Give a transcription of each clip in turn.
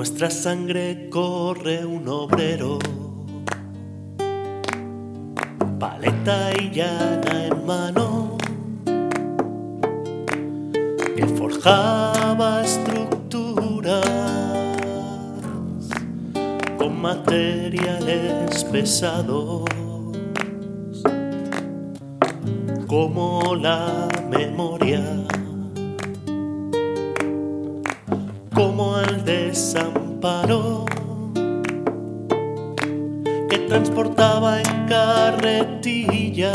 nuestra sangre corre un obrero, paleta y llana en mano, que forjaba estructuras con materiales pesados, como la memoria. como desamparo que transportaba en carretilla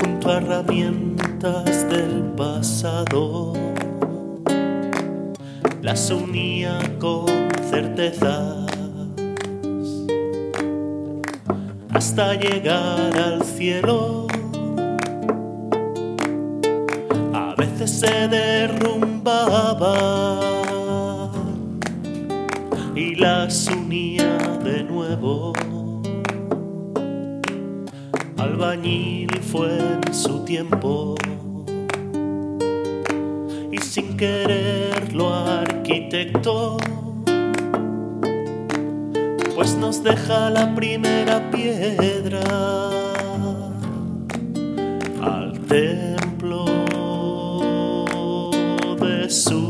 junto a herramientas del pasado. Las unía con certezas hasta llegar al cielo. Se derrumbaba. Y las unía de nuevo. Albañil fue en su tiempo. Y sin quererlo arquitecto, pues nos deja la primera piedra de